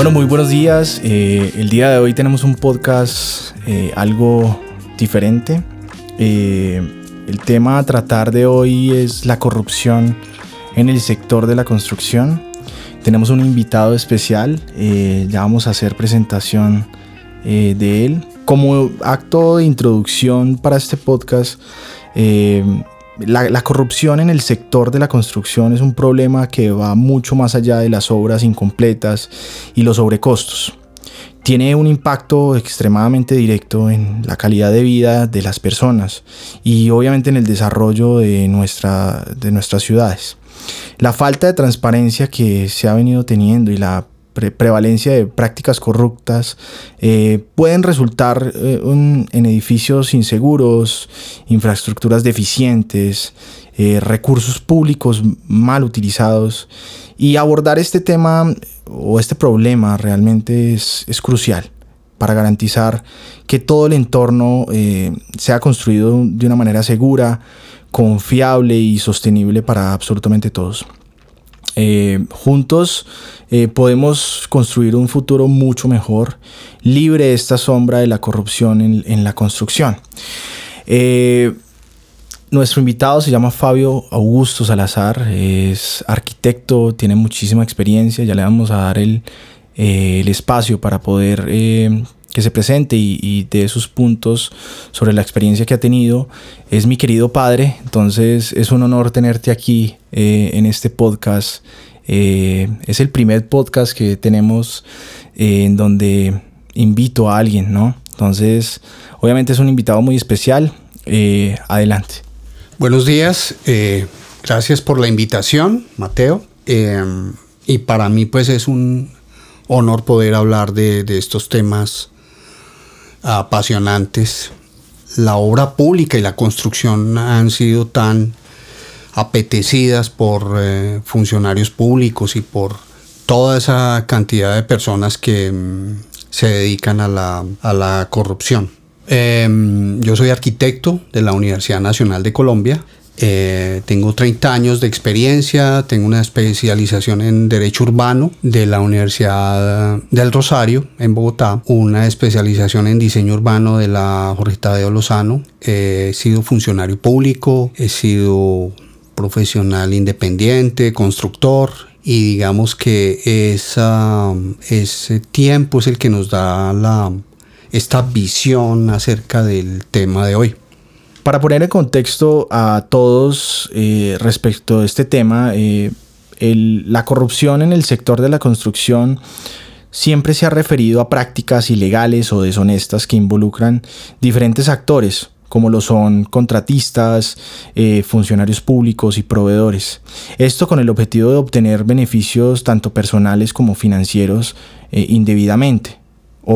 Bueno, muy buenos días. Eh, el día de hoy tenemos un podcast eh, algo diferente. Eh, el tema a tratar de hoy es la corrupción en el sector de la construcción. Tenemos un invitado especial, ya vamos a hacer presentación de él. Como acto de introducción para este podcast, la, corrupción en el sector de la construcción es un problema que va mucho más allá de las obras incompletas y los sobrecostos. Tiene un impacto extremadamente directo en la calidad de vida de las personas y obviamente en el desarrollo de, nuestra, de nuestras ciudades. La falta de transparencia que se ha venido teniendo y la prevalencia de prácticas corruptas eh, pueden resultar eh, en edificios inseguros, infraestructuras deficientes, eh, recursos públicos mal utilizados y abordar este tema o este problema realmente es, es crucial para garantizar que todo el entorno sea construido de una manera segura, confiable y sostenible para absolutamente todos. Eh, juntos eh, podemos construir un futuro mucho mejor, libre de esta sombra de la corrupción en, la construcción. Eh, nuestro invitado se llama Fabio Augusto Salazar, es arquitecto, tiene muchísima experiencia, ya le vamos a dar el, el espacio para poder que se presente y, de sus puntos sobre la experiencia que ha tenido. Es mi querido padre, entonces es un honor tenerte aquí eh, en este podcast. Eh, es el primer podcast que tenemos eh, en donde invito a alguien, ¿no? Entonces, obviamente es un invitado muy especial. adelante. Buenos días, gracias por la invitación, Mateo. y para mí pues es un honor poder hablar de estos temas apasionantes. La obra pública y la construcción han sido tan apetecidas por eh, funcionarios públicos y por toda esa cantidad de personas que mm, se dedican a la, corrupción. Em, yo soy arquitecto de la Universidad Nacional de Colombia eh, tengo 30 años de experiencia, tengo una especialización en Derecho Urbano de la Universidad del Rosario en Bogotá, una especialización en Diseño Urbano de la Jorge Tadeo Lozano. he sido funcionario público, he sido profesional independiente, constructor, y digamos que ese tiempo es el que nos da esta visión acerca del tema de hoy. Para poner en contexto a todos eh, respecto a este tema, eh, la corrupción en el sector de la construcción siempre se ha referido a prácticas ilegales o deshonestas que involucran diferentes actores, como lo son contratistas, eh, funcionarios públicos y proveedores. Esto con el objetivo de obtener beneficios tanto personales como financieros indebidamente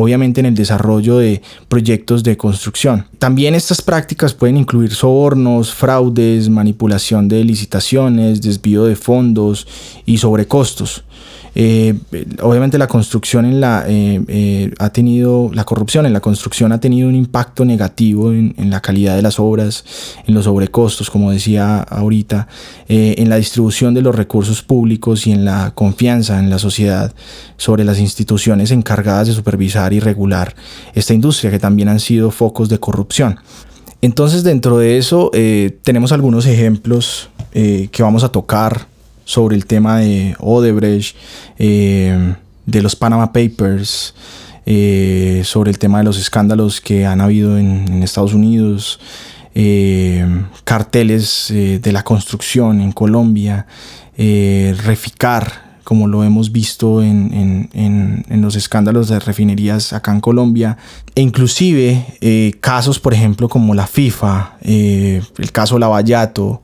obviamente en el desarrollo de proyectos de construcción. También estas prácticas pueden incluir sobornos, fraudes, manipulación de licitaciones, desvío de fondos y sobrecostos. Eh, obviamente la construcción en la eh, eh, ha tenido la corrupción en la construcción ha tenido un impacto negativo en, la calidad de las obras, en los sobrecostos, como decía ahorita, en la distribución de los recursos públicos y en la confianza en la sociedad sobre las instituciones encargadas de supervisar y regular esta industria, que también han sido focos de corrupción. Entonces, dentro de eso, tenemos algunos ejemplos que vamos a tocar sobre el tema de Odebrecht, eh, de los Panama Papers, eh, sobre el tema de los escándalos que han habido en, Estados Unidos, eh, carteles de la construcción en Colombia, Reficar, como lo hemos visto en, los escándalos de refinerías acá en Colombia, e inclusive casos, por ejemplo, como la FIFA, el caso Lavallato,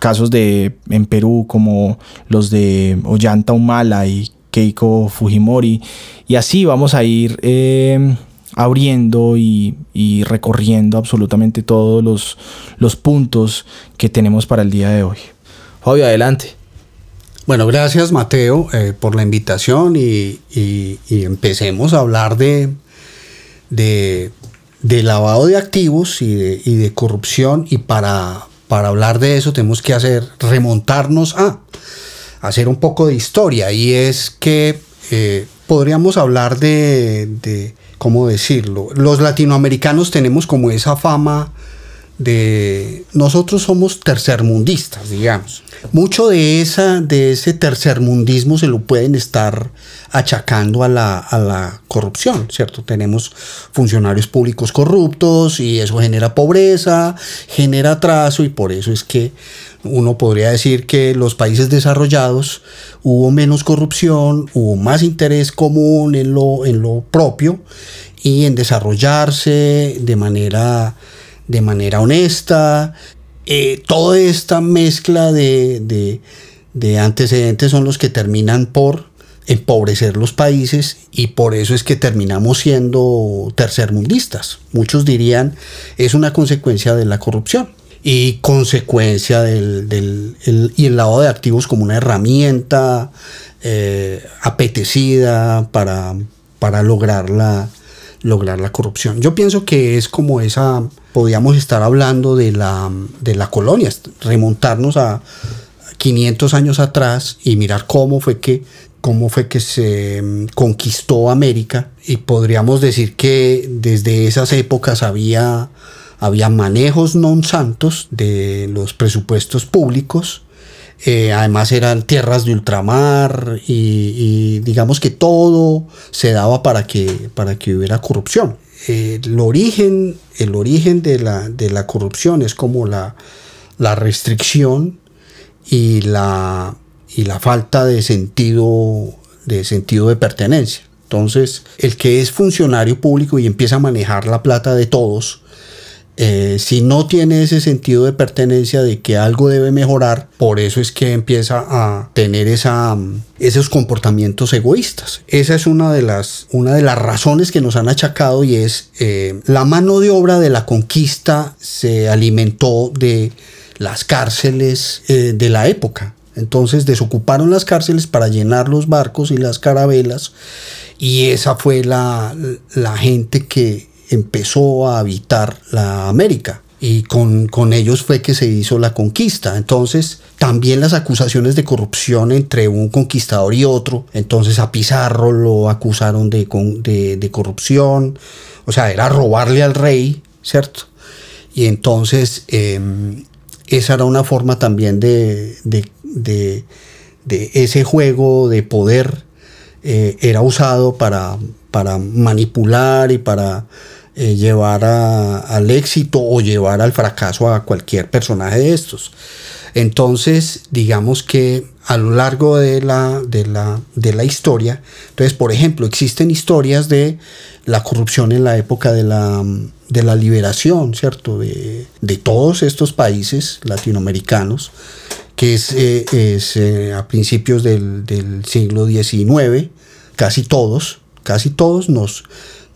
casos de, en Perú como los de Ollanta Humala y Keiko Fujimori. Y así vamos a ir eh, abriendo y, recorriendo absolutamente todos los, los puntos que tenemos para el día de hoy. Fabio, adelante. Bueno, gracias Mateo eh, por la invitación y, empecemos a hablar de, de, lavado de activos y de, y de corrupción y para, para hablar de eso tenemos que hacer remontarnos a hacer un poco de historia y es que eh, podríamos hablar de, de, ¿cómo decirlo? Los latinoamericanos tenemos como esa fama de nosotros somos tercermundistas, digamos. Mucho de, esa, de ese tercermundismo se lo pueden estar achacando a la, a la corrupción, ¿cierto? Tenemos funcionarios públicos corruptos y eso genera pobreza, genera atraso y por eso es que uno podría decir que los países desarrollados hubo menos corrupción, hubo más interés común en lo, en lo propio y en desarrollarse de manera de manera honesta. Eh, toda esta mezcla de, antecedentes son los que terminan por empobrecer los países y por eso es que terminamos siendo tercermundistas. Muchos dirían es una consecuencia de la corrupción y consecuencia del, y el lavado de activos como una herramienta eh, apetecida para, para lograr la, lograr la corrupción. Yo pienso que es como esa, podríamos estar hablando de la, de colonia, remontarnos a 500 años atrás y mirar cómo fue que cómo fue que se mm, conquistó América y podríamos decir que desde esas épocas había, había manejos non santos de los presupuestos públicos eh, además eran tierras de ultramar y, digamos que todo se daba para que, para que hubiera corrupción. El origen, el origen de, la, de la corrupción es como la, la restricción y la, y la falta de sentido, de sentido de pertenencia. Entonces, el que es funcionario público y empieza a manejar la plata de todos, eh, si no tiene ese sentido de pertenencia de que algo debe mejorar, por eso es que empieza a tener mm, esos comportamientos egoístas. Esa es una de las, una de las razones que nos han achacado y es eh, la mano de obra de la conquista se alimentó de las cárceles eh, de la época. Entonces desocuparon las cárceles para llenar los barcos y las carabelas y esa fue la, la gente que empezó a habitar la América y con, con, ellos fue que se hizo la conquista. Entonces, también las acusaciones de corrupción entre un conquistador y otro. Entonces, a Pizarro lo acusaron de, de, corrupción, o sea, era robarle al rey, ¿cierto? Y entonces, em, esa era una forma también de, de ese juego de poder, eh, era usado para, para manipular y para eh, llevar al éxito o llevar al fracaso a cualquier personaje de estos. Entonces, digamos que a lo largo de la, de la, de la historia, entonces, por ejemplo, existen historias de la corrupción en la época de la, de la liberación, ¿cierto? De, de todos estos países latinoamericanos, que es, eh, eh, a principios del, del siglo XIX, casi todos, casi todos nos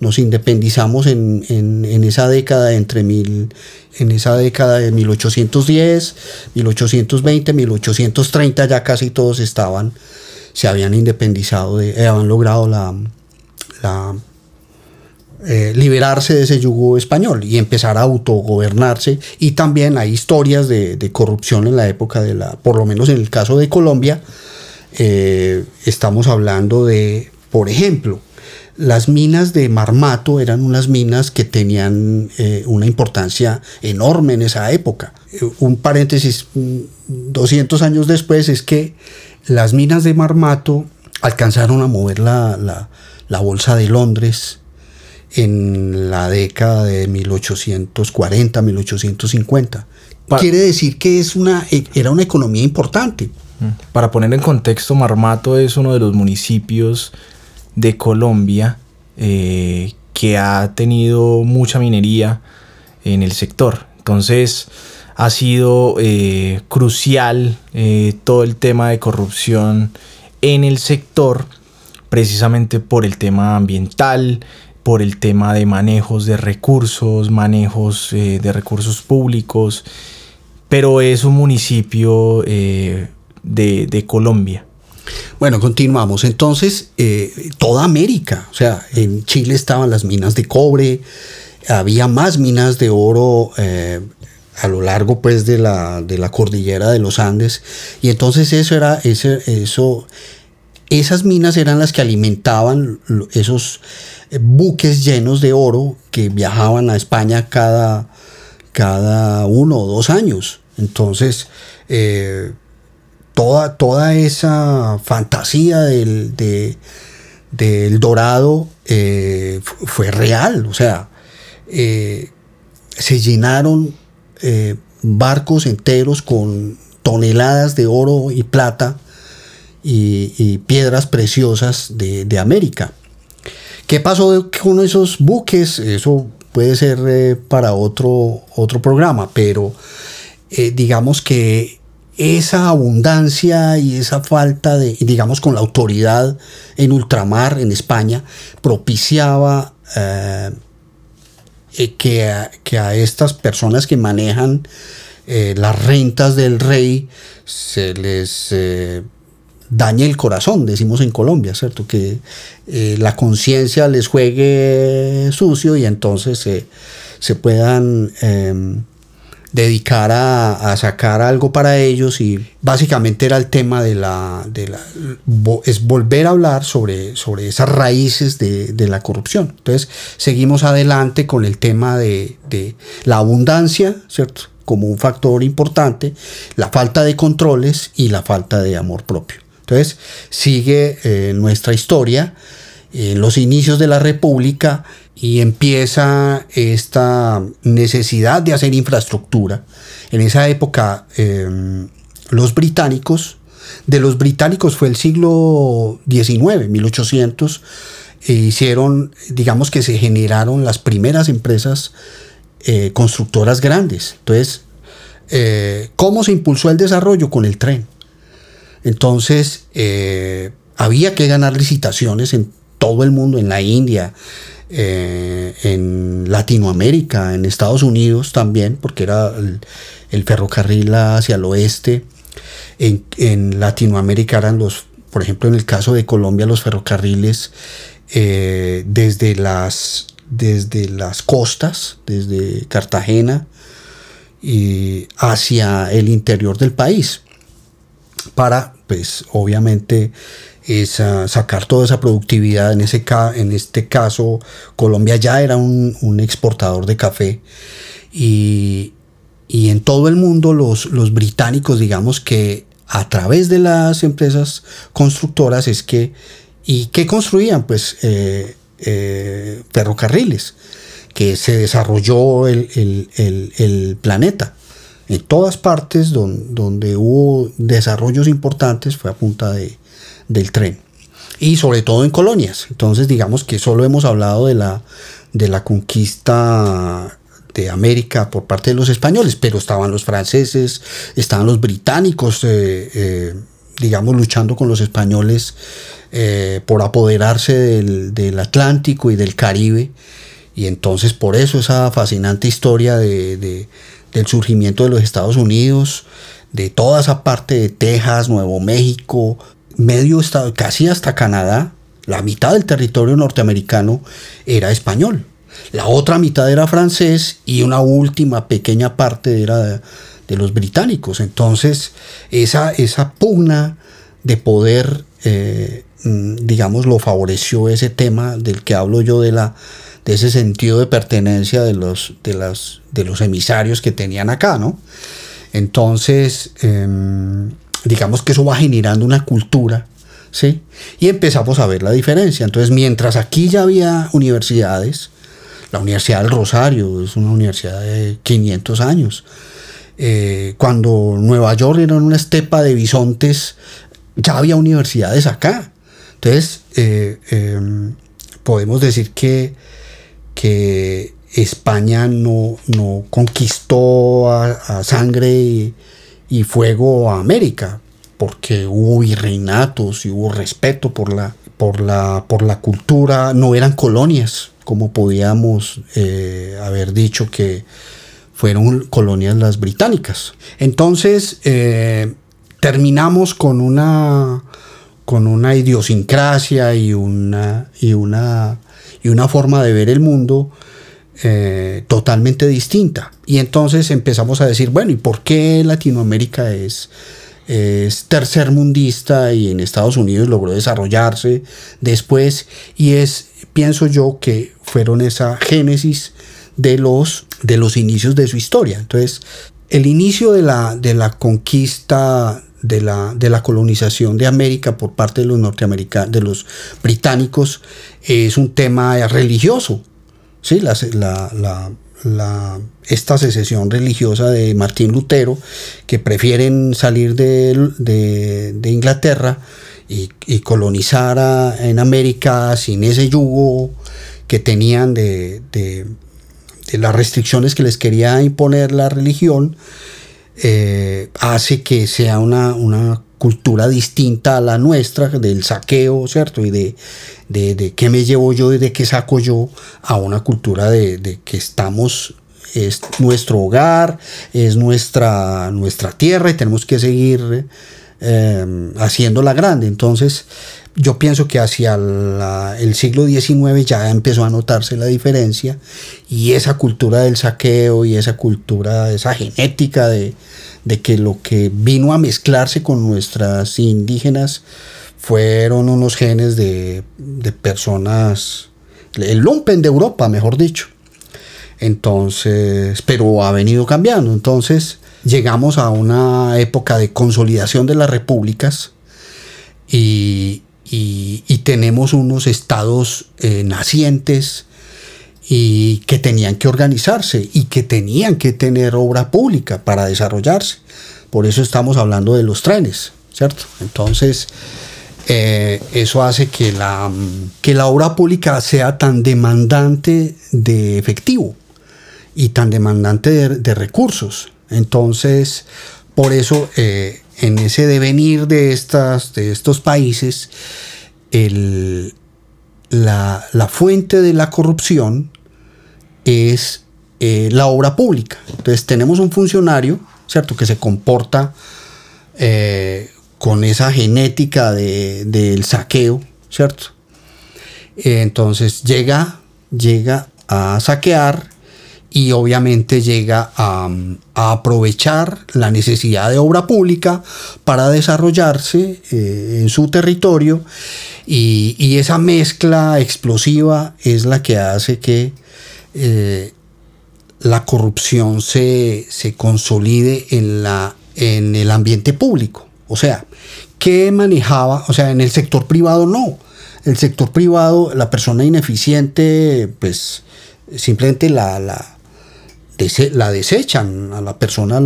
nos independizamos en, en, esa década entre mil, en esa década de 1810, 1820, 1830 ya casi todos estaban, se habían independizado, de, eh, habían logrado la, eh, liberarse de ese yugo español y empezar a autogobernarse. Y también hay historias de, de, corrupción en la época de la, por lo menos en el caso de Colombia, eh, estamos hablando de, por ejemplo, las minas de Marmato eran unas minas que tenían eh, una importancia enorme en esa época. Eh, un paréntesis, 200 mm, años después es que las minas de Marmato alcanzaron a mover la, bolsa de Londres en la década de 1840, 1850. Quiere decir que es una, e, era una economía importante. Para poner en contexto, Marmato es uno de los municipios de Colombia eh, que ha tenido mucha minería en el sector. Entonces ha sido eh, crucial eh, todo el tema de corrupción en el sector precisamente por el tema ambiental, por el tema de manejos de recursos, manejos de recursos públicos, pero es un municipio de, de Colombia. Bueno, continuamos. Entonces, eh, toda América, o sea, en Chile estaban las minas de cobre, había más minas de oro, eh, a lo largo pues de la, de la cordillera de los Andes. Y entonces eso era, ese, eso, esas minas eran las que alimentaban esos eh, buques llenos de oro que viajaban a España cada, cada uno o dos años. Entonces, toda, toda esa fantasía del, del dorado eh, fue real. O sea, se llenaron barcos enteros con toneladas de oro y plata y, piedras preciosas de, América. ¿Qué pasó con esos buques? Eso puede ser eh, para otro, otro programa, pero eh, digamos que esa abundancia y esa falta de, digamos, con la autoridad en ultramar en España, propiciaba eh, que, a, que, a, estas personas que manejan las rentas del rey se les dañe el corazón, decimos en Colombia, ¿cierto? Que eh, la conciencia les juegue sucio y entonces se puedan dedicar a, sacar algo para ellos y básicamente era el tema de la, de la es volver a hablar sobre, sobre esas raíces de, la corrupción. Entonces seguimos adelante con el tema de, de la abundancia, ¿cierto? como un factor importante, la falta de controles y la falta de amor propio. Entonces sigue eh, nuestra historia en los inicios de la República y empieza esta necesidad de hacer infraestructura. En esa época em, los británicos, de los británicos fue el siglo XIX, 1800, e hicieron, digamos que se generaron las primeras empresas eh, constructoras grandes. Entonces, eh, ¿cómo se impulsó el desarrollo? Con el tren. Entonces, eh, había que ganar licitaciones en todo el mundo, en la India, eh, en Latinoamérica, en Estados Unidos también, porque era el, ferrocarril hacia el oeste. En, Latinoamérica eran los, por ejemplo, en el caso de Colombia, los ferrocarriles eh, desde, las, desde las costas, desde Cartagena, y hacia el interior del país para, pues obviamente, sacar toda esa productividad. En, ese en este caso, Colombia ya era un, exportador de café y, en todo el mundo los, los, británicos, digamos que a través de las empresas constructoras es que, ¿y qué construían? Pues eh, eh, ferrocarriles, que se desarrolló el, el planeta en todas partes donde, hubo desarrollos importantes fue a punta de, del tren. Y sobre todo en colonias. Entonces digamos que solo hemos hablado de la, de la conquista de América por parte de los españoles, pero estaban los franceses, estaban los británicos, eh, eh, digamos, luchando con los españoles eh, por apoderarse del, del, Atlántico y del Caribe. Y entonces por eso esa fascinante historia de del surgimiento de los Estados Unidos, de toda esa parte de Texas, Nuevo México, medio estado, casi hasta Canadá, la mitad del territorio norteamericano era español. La otra mitad era francés y una última pequeña parte era de, los británicos. Entonces, esa, esa pugna de poder, eh, mm, digamos, lo favoreció ese tema del que hablo yo de la de ese sentido de pertenencia de los, de las, de los emisarios que tenían acá, ¿no? Entonces, em, digamos que eso va generando una cultura, ¿sí? Y empezamos a ver la diferencia. Entonces, mientras aquí ya había universidades, la Universidad del Rosario es una universidad de 500 años. Eh, cuando Nueva York era una estepa de bisontes, ya había universidades acá. Entonces, eh, em, podemos decir que que España no, no conquistó a, sangre y, fuego a América, porque hubo virreinatos y hubo respeto por la, por la, por la cultura, no eran colonias, como podíamos eh, haber dicho que fueron colonias las británicas. Entonces, eh, terminamos con una, con una idiosincrasia y una, y una y una forma de ver el mundo eh, totalmente distinta. Y entonces empezamos a decir, bueno, ¿y por qué Latinoamérica es, es tercermundista y en Estados Unidos logró desarrollarse después? Y es, pienso yo, que fueron esa génesis de los, de los inicios de su historia. Entonces, el inicio de la, de la conquista de la, de la, colonización de América por parte de los norteamericanos, de los británicos, es un tema religioso. ¿Sí? La, la, esta secesión religiosa de Martín Lutero, que prefieren salir de, Inglaterra y, colonizar en América sin ese yugo que tenían de, las restricciones que les quería imponer la religión, eh, hace que sea una cultura distinta a la nuestra, del saqueo, ¿cierto? Y de, de, qué me llevo yo y de qué saco yo a una cultura de, que estamos, es nuestro hogar, es nuestra, nuestra tierra y tenemos que seguir eh, haciéndola grande. Entonces, yo pienso que hacia el siglo XIX ya empezó a notarse la diferencia y esa cultura del saqueo y esa cultura, esa genética de, de que lo que vino a mezclarse con nuestras indígenas fueron unos genes de, personas, el lumpen de Europa, mejor dicho. Entonces, pero ha venido cambiando. Entonces, llegamos a una época de consolidación de las repúblicas y, tenemos unos estados eh, nacientes y que tenían que organizarse y que tenían que tener obra pública para desarrollarse. Por eso estamos hablando de los trenes, ¿cierto? Entonces, eh, eso hace que la, que la obra pública sea tan demandante de efectivo y tan demandante de, recursos. Entonces, por eso, eh, en ese devenir de, estas, de estos países, el, la, la, fuente de la corrupción es eh, la obra pública. Entonces tenemos un funcionario, ¿cierto?, que se comporta eh, con esa genética del saqueo, ¿cierto? entonces llega, llega a saquear y obviamente llega a, aprovechar la necesidad de obra pública para desarrollarse eh, en su territorio y, esa mezcla explosiva es la que hace que eh, la corrupción se, consolide en, la, en el ambiente público. O sea, ¿qué manejaba? O sea, en el sector privado no. El sector privado, la persona ineficiente, pues simplemente la, la, la desechan a la persona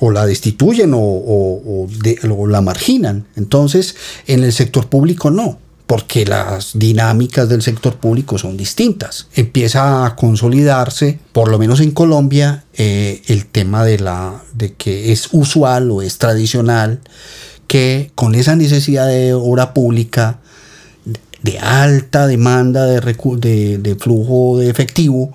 o la destituyen o la marginan. Entonces, en el sector público no porque las dinámicas del sector público son distintas. Empieza a consolidarse, por lo menos en Colombia, eh, el tema de, la, de que es usual o es tradicional que con esa necesidad de obra pública, de alta demanda de, de, flujo de efectivo,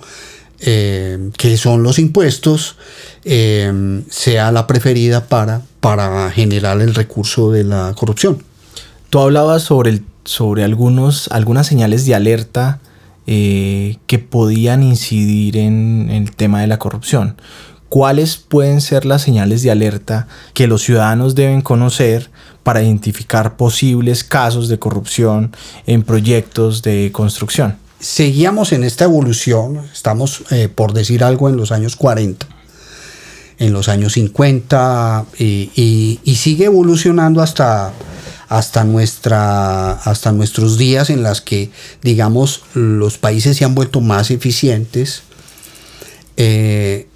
eh, que son los impuestos, eh, sea la preferida para, para generar el recurso de la corrupción. Tú hablabas sobre el sobre algunos, algunas señales de alerta eh, que podían incidir en, el tema de la corrupción. ¿Cuáles pueden ser las señales de alerta que los ciudadanos deben conocer para identificar posibles casos de corrupción en proyectos de construcción? Seguíamos en esta evolución, estamos eh, por decir algo en los años 40, en los años 50 y sigue evolucionando hasta hasta, nuestra, hasta nuestros días en las que, digamos, los países se han vuelto más eficientes, eh,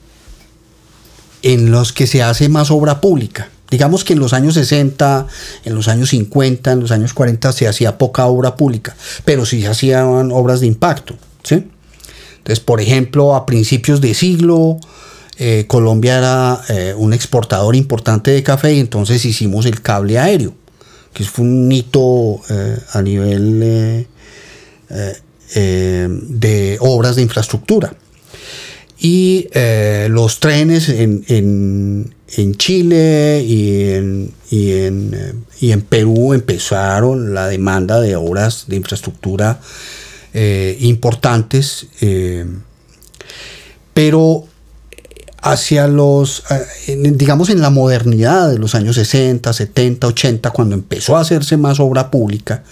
en los que se hace más obra pública. Digamos que en los años 60, en los años 50, en los años 40 se hacía poca obra pública, pero sí se hacían obras de impacto. ¿sí? Entonces, por ejemplo, a principios de siglo, eh, Colombia era eh, un exportador importante de café y entonces hicimos el cable aéreo que fue un hito eh, a nivel eh, eh, de obras de infraestructura. Y los trenes en, Chile y en, y, en, Perú empezaron la demanda de obras de infraestructura importantes. Pero hacia los, eh, digamos, en la modernidad de los años 60, 70, 80, cuando empezó a hacerse más obra pública,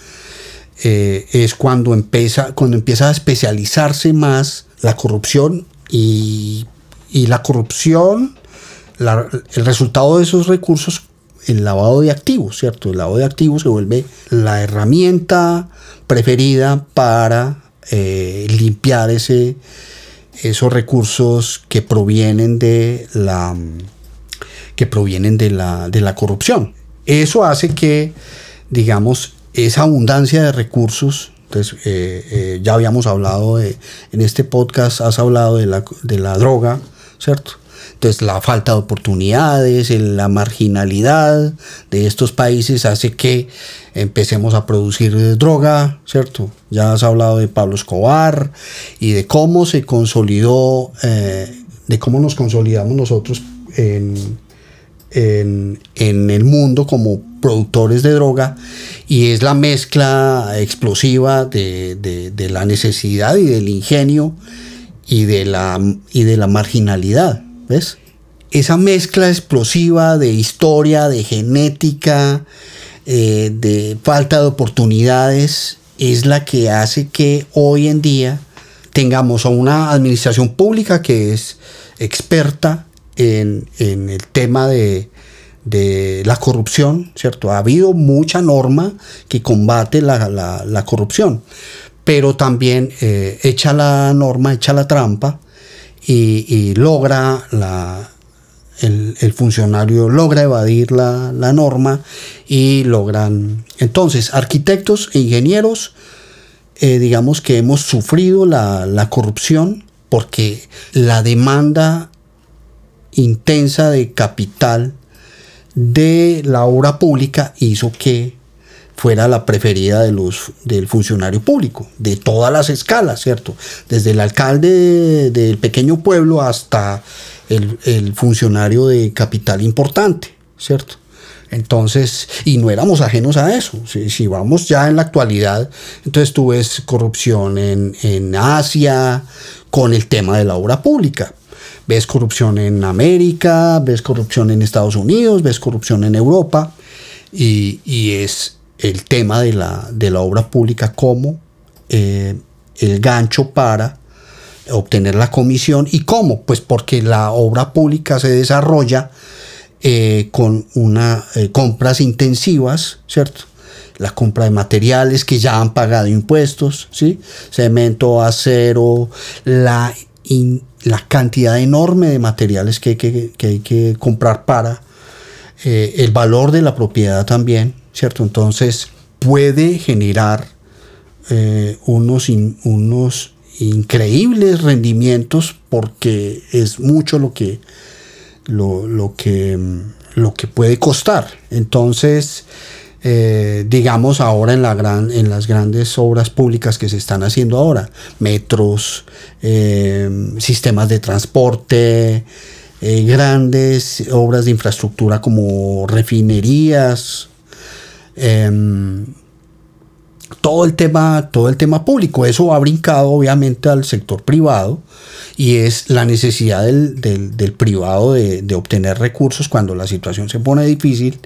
eh, es cuando empieza, cuando empieza a especializarse más la corrupción y, la corrupción, el resultado de esos recursos, el lavado de activos, ¿cierto? El lavado de activos se vuelve la herramienta preferida para eh, limpiar ese, esos recursos que provienen de la que provienen de la, de la corrupción. Eso hace que, digamos, esa abundancia de recursos, entonces, eh, eh, ya habíamos hablado de, en este podcast, has hablado de la, de la droga, ¿cierto? Entonces la falta de oportunidades, la marginalidad de estos países hace que empecemos a producir droga, ¿cierto? Ya has hablado de Pablo Escobar y de cómo se consolidó, eh, de cómo nos consolidamos nosotros en, en, el mundo como productores de droga y es la mezcla explosiva de, de, la necesidad y del ingenio y de la, y de la marginalidad. Esa mezcla explosiva de historia, de genética, eh, de falta de oportunidades, es la que hace que hoy en día tengamos a una administración pública que es experta en, el tema de, la corrupción, ¿cierto? Ha habido mucha norma que combate la, corrupción, pero también eh, echa la norma, echa la trampa y, logra la, el, funcionario logra evadir la, norma y logran entonces arquitectos e ingenieros eh, digamos que hemos sufrido la, la corrupción porque la demanda intensa de capital de la obra pública hizo que fuera la preferida de los, del funcionario público, de todas las escalas, ¿cierto? Desde el alcalde del pequeño pueblo hasta el, funcionario de capital importante, ¿cierto? Entonces, y no éramos ajenos a eso. Si, vamos ya en la actualidad, entonces tú ves corrupción en, en Asia con el tema de la obra pública. Ves corrupción en América, ves corrupción en Estados Unidos, ves corrupción en Europa. Y, y es el tema de la, de la obra pública como eh, el gancho para obtener la comisión. ¿Y cómo? Pues porque la obra pública se desarrolla eh, con una, eh, compras intensivas, ¿cierto? La compra de materiales que ya han pagado impuestos, ¿sí? Cemento, acero, la, la cantidad enorme de materiales que, hay que comprar para el valor de la propiedad también, ¿cierto? Entonces puede generar eh, unos, unos increíbles rendimientos porque es mucho lo que, lo, que, lo que puede costar. Entonces, eh, digamos ahora en, gran, en las grandes obras públicas que se están haciendo ahora, metros, eh, sistemas de transporte, grandes obras de infraestructura como refinerías, Em, todo el tema, todo el tema público. Eso ha brincado obviamente al sector privado y es la necesidad del, privado de, obtener recursos cuando la situación se pone difícil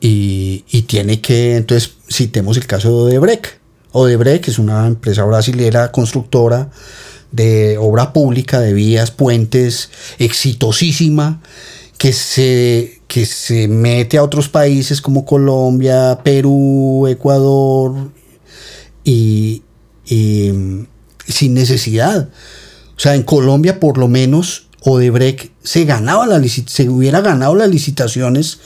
y, tiene que, entonces citemos el caso de Odebrecht. Odebrecht es una empresa brasilera constructora de obra pública, de vías, puentes, exitosísima, que se que se mete a otros países como Colombia, Perú, Ecuador, y, sin necesidad. O sea, en Colombia por lo menos Odebrecht se ganaba la se hubiera ganado las licitaciones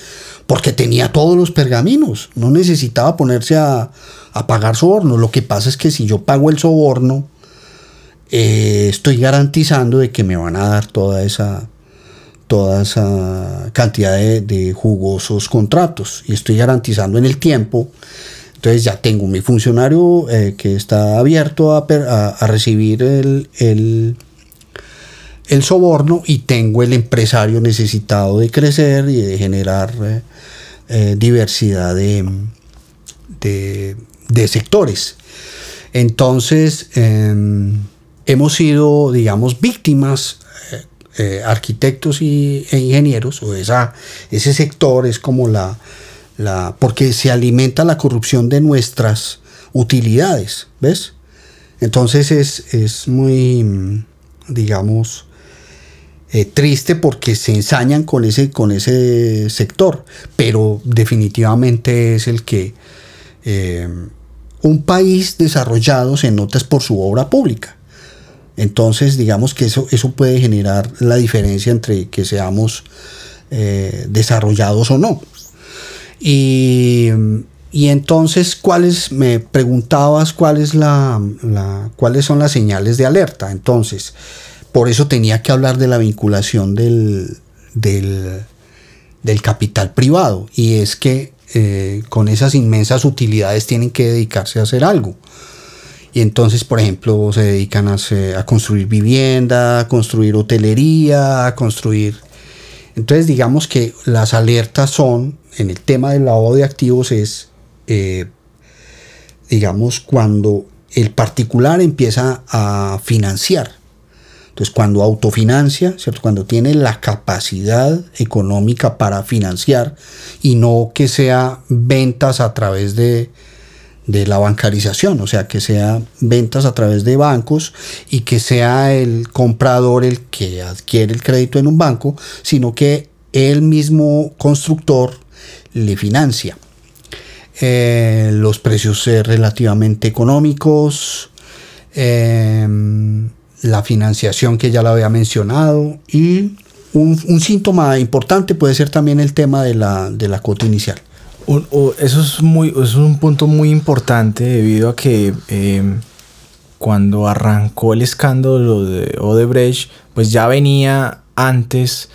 porque tenía todos los pergaminos, no necesitaba ponerse a, pagar soborno. Lo que pasa es que si yo pago el soborno, eh, estoy garantizando de que me van a dar toda esa, toda esa cantidad de, jugosos contratos y estoy garantizando en el tiempo. Entonces ya tengo mi funcionario eh, que está abierto a, recibir el, el, soborno y tengo el empresario necesitado de crecer y de generar eh, eh, diversidad de, de, sectores. Entonces, em, hemos sido, digamos, víctimas, eh, arquitectos y, e ingenieros, o esa, ese sector es como la, la, porque se alimenta la corrupción de nuestras utilidades, ¿ves? Entonces es, es muy, digamos, eh, triste porque se ensañan con ese, con ese sector, pero definitivamente es el que eh, un país desarrollado se nota es por su obra pública. Entonces, digamos que eso, eso puede generar la diferencia entre que seamos eh, desarrollados o no. Y, entonces, ¿cuáles, me preguntabas la, cuáles son las señales de alerta? Entonces, por eso tenía que hablar de la vinculación del, del, capital privado. Y es que eh, con esas inmensas utilidades tienen que dedicarse a hacer algo. Y entonces, por ejemplo, se dedican a, a construir vivienda, a construir hotelería, a construir... Entonces, digamos que las alertas son, en el tema del lavado de activos, es, eh, digamos, cuando el particular empieza a financiar. Entonces, cuando autofinancia, ¿cierto? Cuando tiene la capacidad económica para financiar y no que sea ventas a través de, de la bancarización, o sea, que sea ventas a través de bancos y que sea el comprador el que adquiere el crédito en un banco, sino que el mismo constructor le financia. Eh, los precios relativamente económicos, em, la financiación que ya la había mencionado y un, síntoma importante puede ser también el tema de la, de la cuota inicial eso es muy es un punto muy importante debido a que eh, cuando arrancó el escándalo de Odebrecht, pues ya venía antes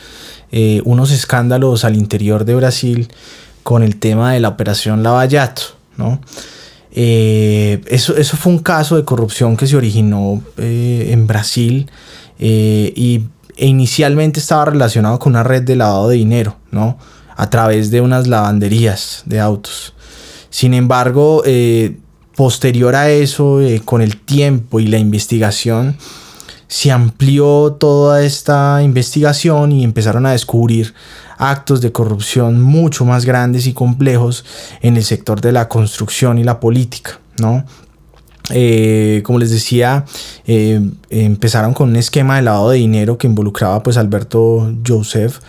eh, unos escándalos al interior de Brasil con el tema de la operación Lavallato, ¿no? Eh, eso, eso fue un caso de corrupción que se originó en Brasil y e inicialmente estaba relacionado con una red de lavado de dinero, ¿no? A través de unas lavanderías de autos. Sin embargo, eh, posterior a eso, eh, con el tiempo y la investigación, se amplió toda esta investigación y empezaron a descubrir actos de corrupción mucho más grandes y complejos en el sector de la construcción y la política, ¿no? Eh, como les decía, empezaron con un esquema de lavado de dinero que involucraba pues Alberto Joseph,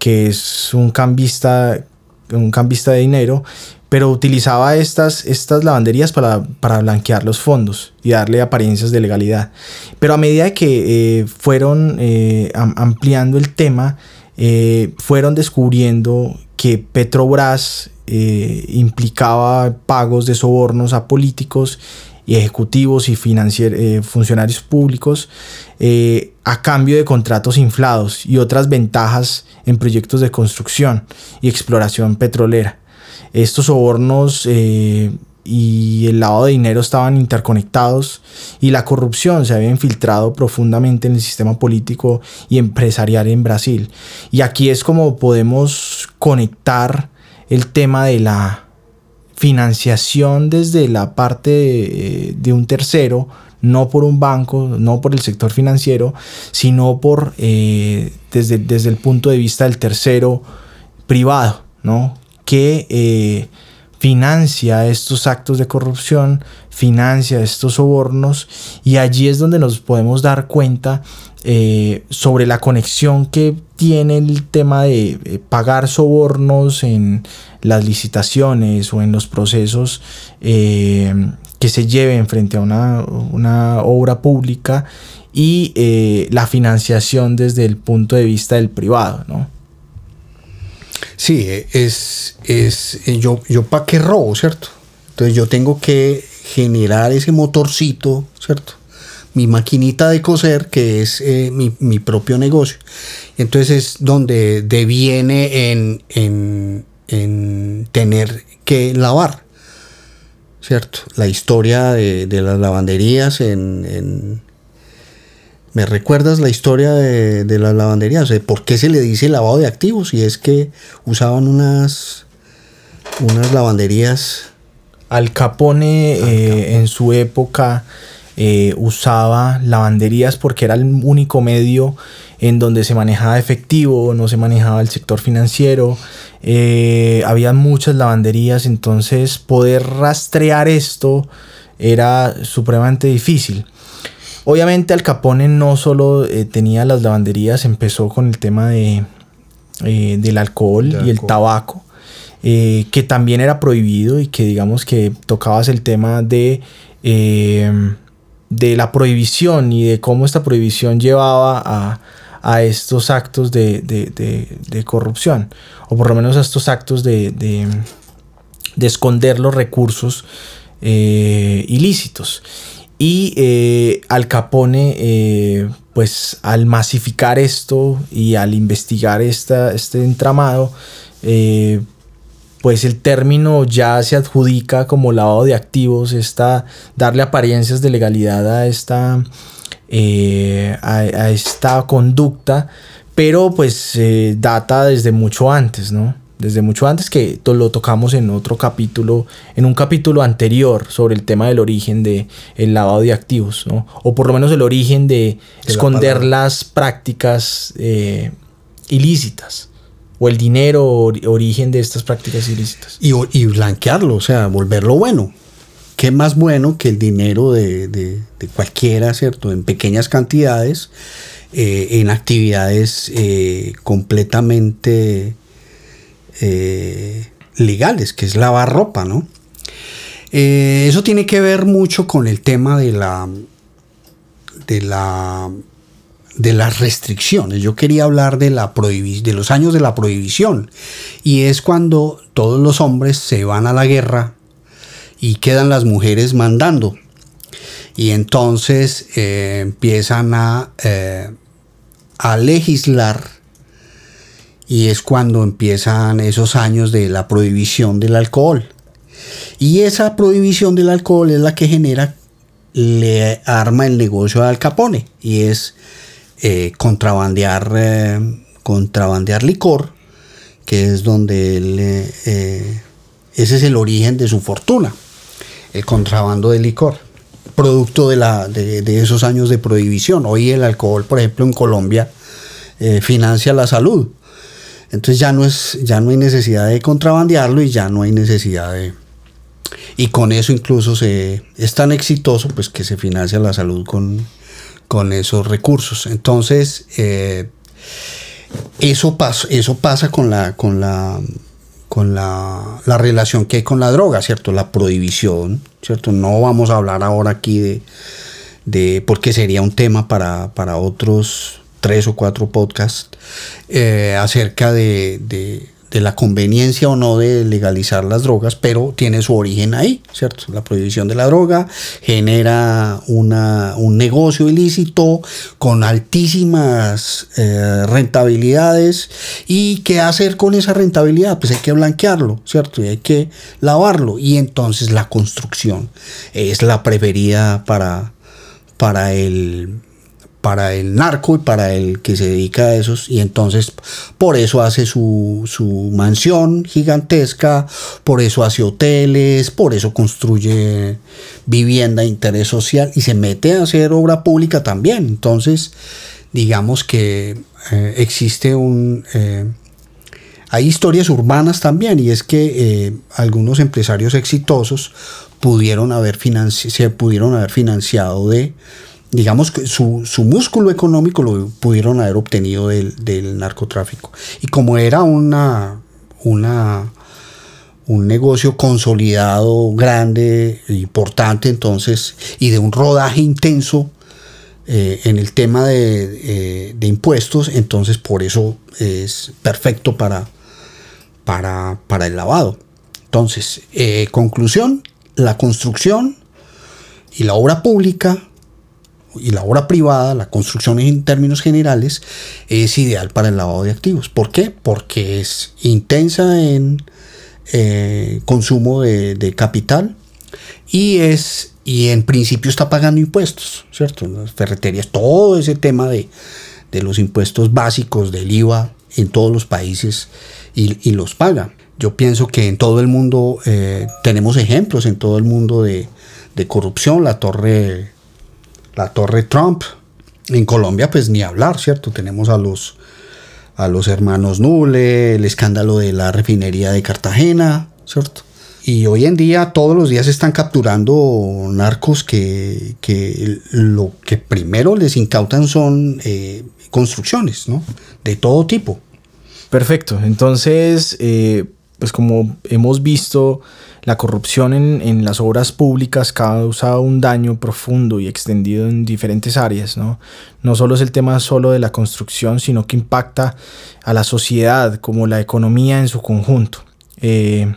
que es un cambista, un cambista de dinero, pero utilizaba estas, estas lavanderías para, blanquear los fondos y darle apariencias de legalidad. Pero a medida que eh, fueron eh, ampliando el tema, eh, fueron descubriendo que Petrobras implicaba pagos de sobornos a políticos y ejecutivos y funcionarios públicos a cambio de contratos inflados y otras ventajas en proyectos de construcción y exploración petrolera. Estos sobornos eh, y el lavado de dinero estaban interconectados y la corrupción se había infiltrado profundamente en el sistema político y empresarial en Brasil. Y aquí es como podemos conectar el tema de la financiación desde la parte de, de un tercero no por un banco, no por el sector financiero, sino por eh, desde, desde, el punto de vista del tercero privado, ¿no? que eh, financia estos actos de corrupción, financia estos sobornos y allí es donde nos podemos dar cuenta eh, sobre la conexión que tiene el tema de pagar sobornos en las licitaciones o en los procesos que se lleven frente a una, obra pública y eh, la financiación desde el punto de vista del privado, ¿no? Sí, es, es eh, yo, yo para qué robo, ¿cierto? Entonces yo tengo que generar ese motorcito, ¿cierto? Mi maquinita de coser, que es eh, mi, propio negocio. Entonces es donde deviene en, en, en tener que lavar. ¿Cierto? La historia de, las lavanderías en, ¿Me recuerdas la historia de, las lavanderías? ¿Por qué se le dice lavado de activos? Y es que usaban unas, unas lavanderías... Al Capone, eh, en su época eh, usaba lavanderías porque era el único medio en donde se manejaba efectivo, no se manejaba el sector financiero, eh, había muchas lavanderías, entonces poder rastrear esto era supremamente difícil. Obviamente Al Capone no solo eh, tenía las lavanderías, empezó con el tema de, eh, del alcohol y el tabaco, que también era prohibido y que digamos que tocabas el tema de, de la prohibición y de cómo esta prohibición llevaba a, a estos actos de, corrupción, o por lo menos a estos actos de, esconder los recursos eh, ilícitos. Y eh, Al Capone, eh, pues al masificar esto y al investigar esta, este entramado, pues el término ya se adjudica como lavado de activos, esta, darle apariencias de legalidad a esta eh, a, esta conducta, pero pues eh, data desde mucho antes, ¿no? Desde mucho antes que lo tocamos en otro capítulo, en un capítulo anterior sobre el tema del origen del el lavado de activos, ¿no? O por lo menos el origen de, esconder las prácticas eh, ilícitas o el dinero origen de estas prácticas ilícitas. Y, y, blanquearlo, o sea, volverlo bueno qué más bueno que el dinero de, cualquiera, ¿cierto? En pequeñas cantidades, eh, en actividades eh, completamente eh, legales, que es lavar ropa, ¿no? eso tiene que ver mucho con el tema de la de la de las restricciones. Yo quería hablar de la de los años de la prohibición y es cuando todos los hombres se van a la guerra y quedan las mujeres mandando. Y entonces eh, empiezan a, eh, a legislar y es cuando empiezan esos años de la prohibición del alcohol. Y esa prohibición del alcohol es la que genera, le arma el negocio de Al Capone y es eh, contrabandear, contrabandear licor, que es donde él, ese es el origen de su fortuna el contrabando de licor, producto de, la, de, esos años de prohibición. Hoy el alcohol, por ejemplo, en Colombia eh, financia la salud. Entonces ya no, es, ya no hay necesidad de contrabandearlo y ya no hay necesidad de... Y con eso incluso se, es tan exitoso pues que se financia la salud con, con esos recursos. Entonces, eh, eso, eso pasa con la, con la con la, relación que hay con la droga, ¿cierto? La prohibición, ¿cierto? No vamos a hablar ahora aquí de, de porque sería un tema para, para otros tres o cuatro podcasts eh, acerca de la conveniencia o no de legalizar las drogas, pero tiene su origen ahí, ¿cierto? La prohibición de la droga genera una, un negocio ilícito con altísimas eh, rentabilidades y ¿qué hacer con esa rentabilidad? Pues hay que blanquearlo, ¿cierto? Y hay que lavarlo y entonces la construcción es la preferida para, para el para el narco y para el que se dedica a esos y entonces por eso hace su, su, mansión gigantesca, por eso hace hoteles, por eso construye vivienda interés social y se mete a hacer obra pública también. Entonces, digamos que eh, existe un... Eh, hay historias urbanas también y es que eh, algunos empresarios exitosos pudieron haber se pudieron haber financiado de digamos que su, músculo económico lo pudieron haber obtenido del, narcotráfico. Y como era una, una, un negocio consolidado, grande, importante, entonces, y de un rodaje intenso eh, en el tema de, eh, de, impuestos, entonces por eso es perfecto para, para, para el lavado. Entonces, eh, conclusión, la construcción y la obra pública y la obra privada, la construcción en términos generales, es ideal para el lavado de activos. ¿Por qué? Porque es intensa en eh, consumo de, capital y es y en principio está pagando impuestos, ¿cierto? Las ferreterías, todo ese tema de, los impuestos básicos del IVA en todos los países y, los paga. Yo pienso que en todo el mundo eh, tenemos ejemplos en todo el mundo de, de corrupción. La torre la Torre Trump. En Colombia, pues ni hablar, ¿cierto? Tenemos a los, a los hermanos Nule, el escándalo de la refinería de Cartagena, ¿cierto? Y hoy en día, todos los días están capturando narcos que, lo que primero les incautan son eh, construcciones, ¿no? De todo tipo. Perfecto. Entonces, eh, pues como hemos visto, la corrupción en, las obras públicas causa un daño profundo y extendido en diferentes áreas, ¿no? No solo es el tema solo de la construcción, sino que impacta a la sociedad como la economía en su conjunto. Eh,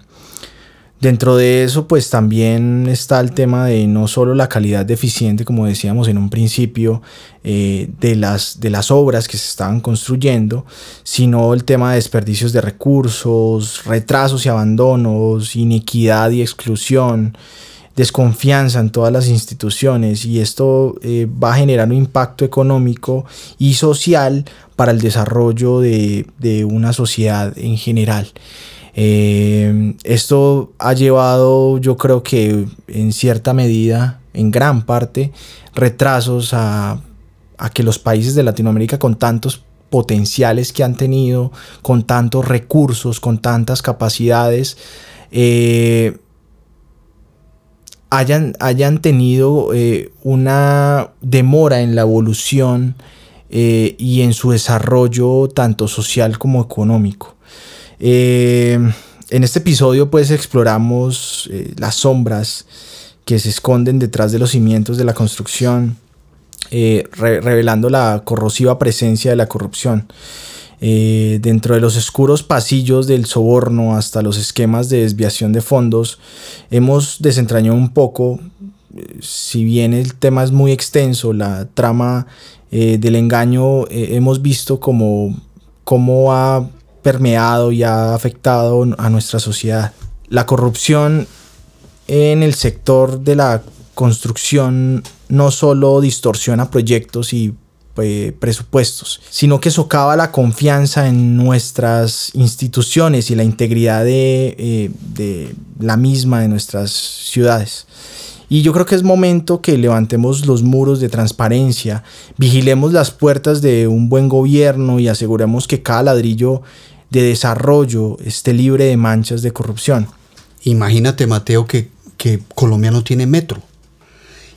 Dentro de eso, pues también está el tema de no solo la calidad deficiente, como decíamos en un principio, eh, de, las, de las obras que se estaban construyendo, sino el tema de desperdicios de recursos, retrasos y abandonos, inequidad y exclusión, desconfianza en todas las instituciones y esto eh, va a generar un impacto económico y social para el desarrollo de, de una sociedad en general. Eh, esto ha llevado, yo creo que en cierta medida, en gran parte, retrasos a, que los países de Latinoamérica con tantos potenciales que han tenido, con tantos recursos, con tantas capacidades, eh, hayan, hayan, tenido eh, una demora en la evolución y en su desarrollo tanto social como económico. Eh, en este episodio pues exploramos eh, las sombras que se esconden detrás de los cimientos de la construcción, eh, revelando la corrosiva presencia de la corrupción. dentro de los oscuros pasillos del soborno hasta los esquemas de desviación de fondos, hemos desentrañado un poco, si bien el tema es muy extenso, la trama del engaño, hemos visto como cómo ha permeado y ha afectado a nuestra sociedad. La corrupción en el sector de la construcción no solo distorsiona proyectos y eh, presupuestos, sino que socava la confianza en nuestras instituciones y la integridad de, eh, de la misma de nuestras ciudades. Y yo creo que es momento que levantemos los muros de transparencia, vigilemos las puertas de un buen gobierno y aseguremos que cada ladrillo de desarrollo esté libre de manchas de corrupción. Imagínate, Mateo, que, que Colombia no tiene metro.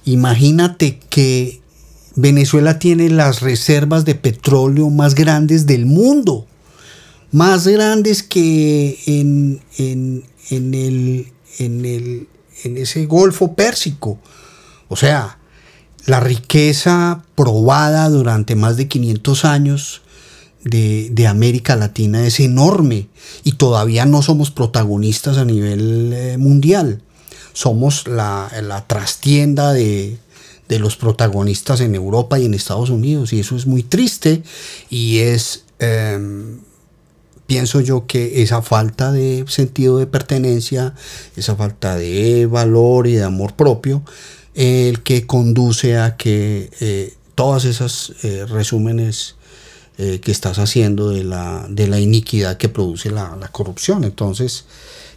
Imagínate que Venezuela tiene las reservas de petróleo más grandes del mundo. Más grandes que en, en, en, el, en, el, en ese Golfo Pérsico. O sea, la riqueza probada durante más de 500 años de, América Latina es enorme y todavía no somos protagonistas a nivel eh, mundial. Somos la, trastienda de, los protagonistas en Europa y en Estados Unidos y eso es muy triste y es, em, pienso yo que esa falta de sentido de pertenencia, esa falta de valor y de amor propio, el que conduce a que eh, todas esas eh, resúmenes eh, que estás haciendo de la, de la iniquidad que produce la, corrupción. Entonces,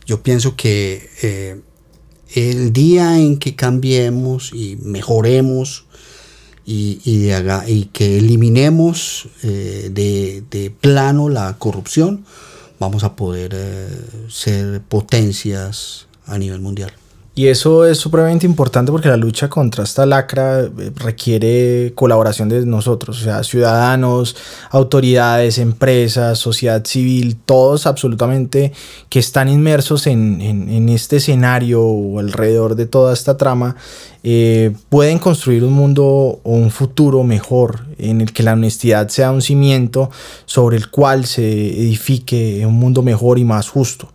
yo pienso que eh, el día en que cambiemos y mejoremos y, y, y que eliminemos eh, de, plano la corrupción, vamos a poder ser potencias a nivel mundial. Y eso es supremamente importante porque la lucha contra esta lacra eh, requiere colaboración de nosotros, o sea, ciudadanos, autoridades, empresas, sociedad civil, todos absolutamente que están inmersos en, en, este escenario o alrededor de toda esta trama, eh, pueden construir un mundo o un futuro mejor en el que la honestidad sea un cimiento sobre el cual se edifique un mundo mejor y más justo.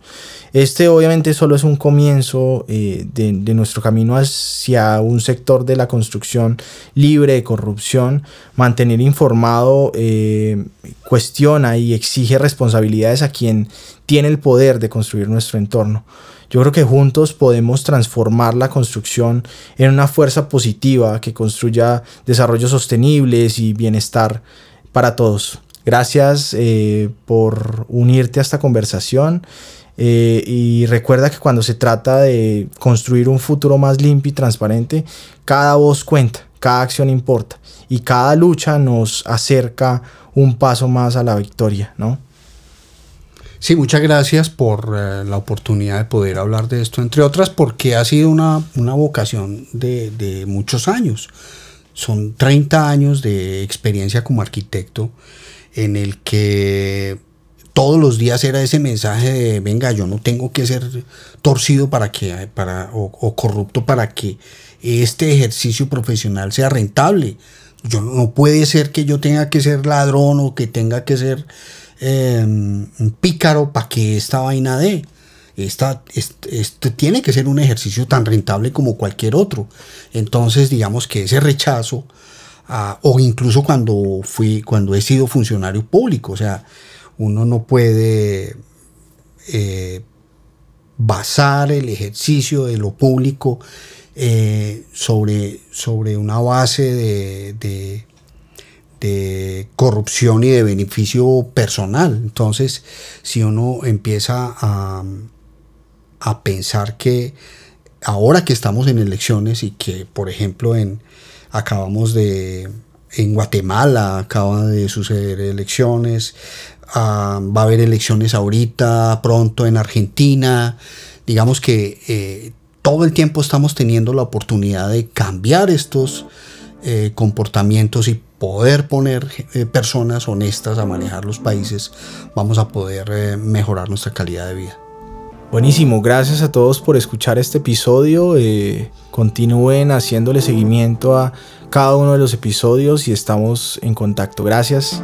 Este obviamente solo es un comienzo eh, de, nuestro camino hacia un sector de la construcción libre de corrupción. Mantener informado eh, cuestiona y exige responsabilidades a quien tiene el poder de construir nuestro entorno. Yo creo que juntos podemos transformar la construcción en una fuerza positiva que construya desarrollos sostenibles y bienestar para todos. Gracias eh, por unirte a esta conversación. Eh, y recuerda que cuando se trata de construir un futuro más limpio y transparente, cada voz cuenta, cada acción importa y cada lucha nos acerca un paso más a la victoria, ¿no? Sí, muchas gracias por eh, la oportunidad de poder hablar de esto, entre otras porque ha sido una, vocación de, de, muchos años. Son 30 años de experiencia como arquitecto en el que todos los días era ese mensaje de, venga, yo no tengo que ser torcido para que, para, o, corrupto para que este ejercicio profesional sea rentable. Yo, no puede ser que yo tenga que ser ladrón o que tenga que ser em, pícaro para que esta vaina dé. Esta, este, tiene que ser un ejercicio tan rentable como cualquier otro. Entonces, digamos que ese rechazo, ah, o incluso cuando fui, cuando he sido funcionario público, o sea, uno no puede eh, basar el ejercicio de lo público eh, sobre, sobre, una base de, corrupción y de beneficio personal. Entonces, si uno empieza a, a pensar que ahora que estamos en elecciones y que, por ejemplo, en, acabamos de, en Guatemala acaba de suceder elecciones, Ah, va a haber elecciones ahorita, pronto en Argentina. Digamos que eh, todo el tiempo estamos teniendo la oportunidad de cambiar estos eh, comportamientos y poder poner eh, personas honestas a manejar los países, vamos a poder mejorar nuestra calidad de vida. Buenísimo, gracias a todos por escuchar este episodio. continúen haciéndole seguimiento a cada uno de los episodios y estamos en contacto. Gracias.